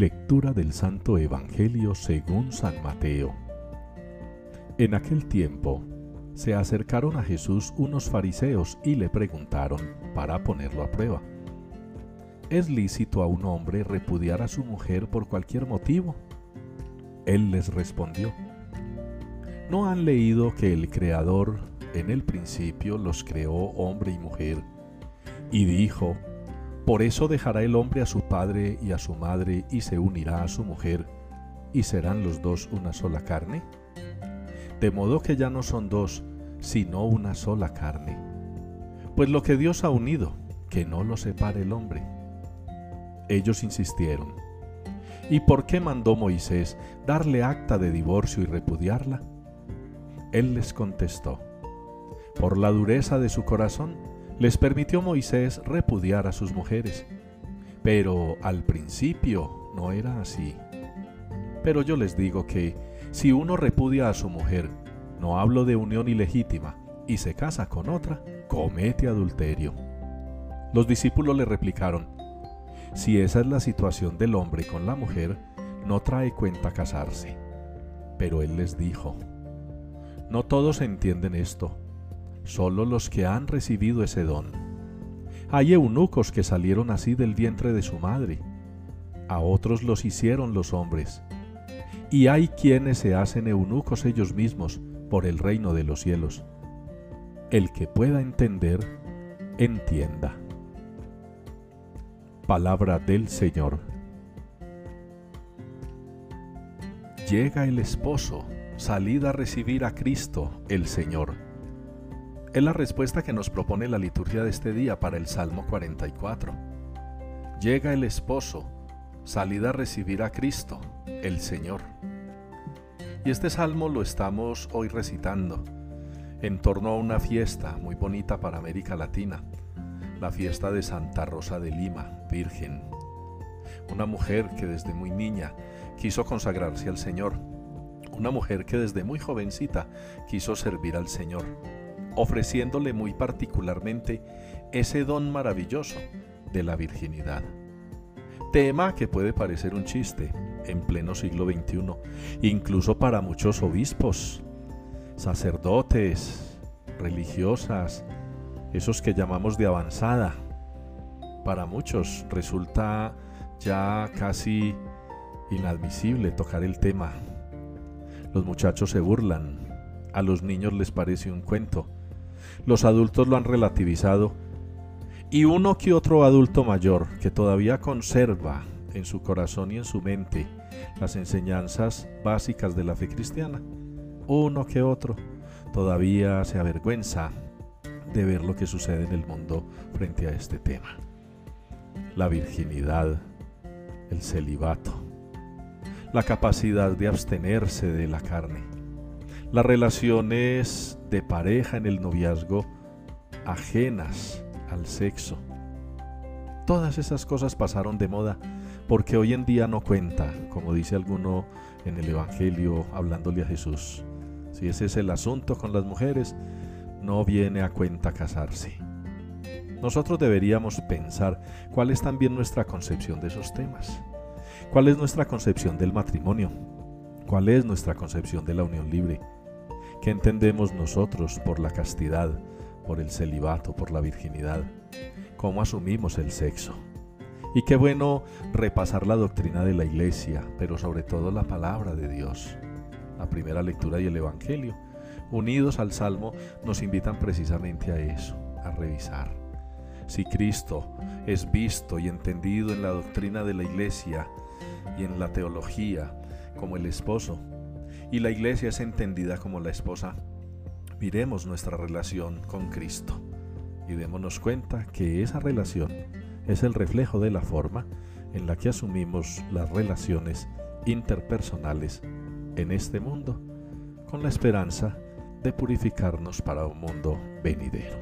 Lectura del Santo Evangelio según San Mateo. En aquel tiempo se acercaron a Jesús unos fariseos y le preguntaron para ponerlo a prueba. ¿Es lícito a un hombre repudiar a su mujer por cualquier motivo? Él les respondió, ¿no han leído que el Creador en el principio los creó hombre y mujer? Y dijo, por eso dejará el hombre a su padre y a su madre y se unirá a su mujer, y serán los dos una sola carne. De modo que ya no son dos, sino una sola carne. Pues lo que Dios ha unido, que no lo separe el hombre. Ellos insistieron. ¿Y por qué mandó Moisés darle acta de divorcio y repudiarla? Él les contestó, por la dureza de su corazón, les permitió Moisés repudiar a sus mujeres. Pero al principio no era así. Pero yo les digo que si uno repudia a su mujer, no hablo de unión ilegítima, y se casa con otra, comete adulterio. Los discípulos le replicaron, si esa es la situación del hombre con la mujer, no trae cuenta casarse. Pero él les dijo, no todos entienden esto solo los que han recibido ese don. Hay eunucos que salieron así del vientre de su madre, a otros los hicieron los hombres, y hay quienes se hacen eunucos ellos mismos por el reino de los cielos. El que pueda entender, entienda. Palabra del Señor. Llega el esposo, salid a recibir a Cristo, el Señor es la respuesta que nos propone la liturgia de este día para el Salmo 44. Llega el esposo, salida a recibir a Cristo, el Señor. Y este salmo lo estamos hoy recitando en torno a una fiesta muy bonita para América Latina, la fiesta de Santa Rosa de Lima, Virgen. Una mujer que desde muy niña quiso consagrarse al Señor, una mujer que desde muy jovencita quiso servir al Señor ofreciéndole muy particularmente ese don maravilloso de la virginidad. Tema que puede parecer un chiste en pleno siglo XXI, incluso para muchos obispos, sacerdotes, religiosas, esos que llamamos de avanzada. Para muchos resulta ya casi inadmisible tocar el tema. Los muchachos se burlan, a los niños les parece un cuento, los adultos lo han relativizado. Y uno que otro adulto mayor que todavía conserva en su corazón y en su mente las enseñanzas básicas de la fe cristiana, uno que otro. Todavía se avergüenza de ver lo que sucede en el mundo frente a este tema. La virginidad, el celibato, la capacidad de abstenerse de la carne, las relaciones de pareja en el noviazgo ajenas al sexo. Todas esas cosas pasaron de moda porque hoy en día no cuenta, como dice alguno en el Evangelio hablándole a Jesús. Si ese es el asunto con las mujeres, no viene a cuenta casarse. Nosotros deberíamos pensar cuál es también nuestra concepción de esos temas. ¿Cuál es nuestra concepción del matrimonio? ¿Cuál es nuestra concepción de la unión libre? ¿Qué entendemos nosotros por la castidad, por el celibato, por la virginidad? ¿Cómo asumimos el sexo? Y qué bueno repasar la doctrina de la iglesia, pero sobre todo la palabra de Dios. La primera lectura y el Evangelio, unidos al Salmo, nos invitan precisamente a eso, a revisar. Si Cristo es visto y entendido en la doctrina de la iglesia y en la teología como el esposo, y la iglesia es entendida como la esposa, miremos nuestra relación con Cristo y démonos cuenta que esa relación es el reflejo de la forma en la que asumimos las relaciones interpersonales en este mundo con la esperanza de purificarnos para un mundo venidero.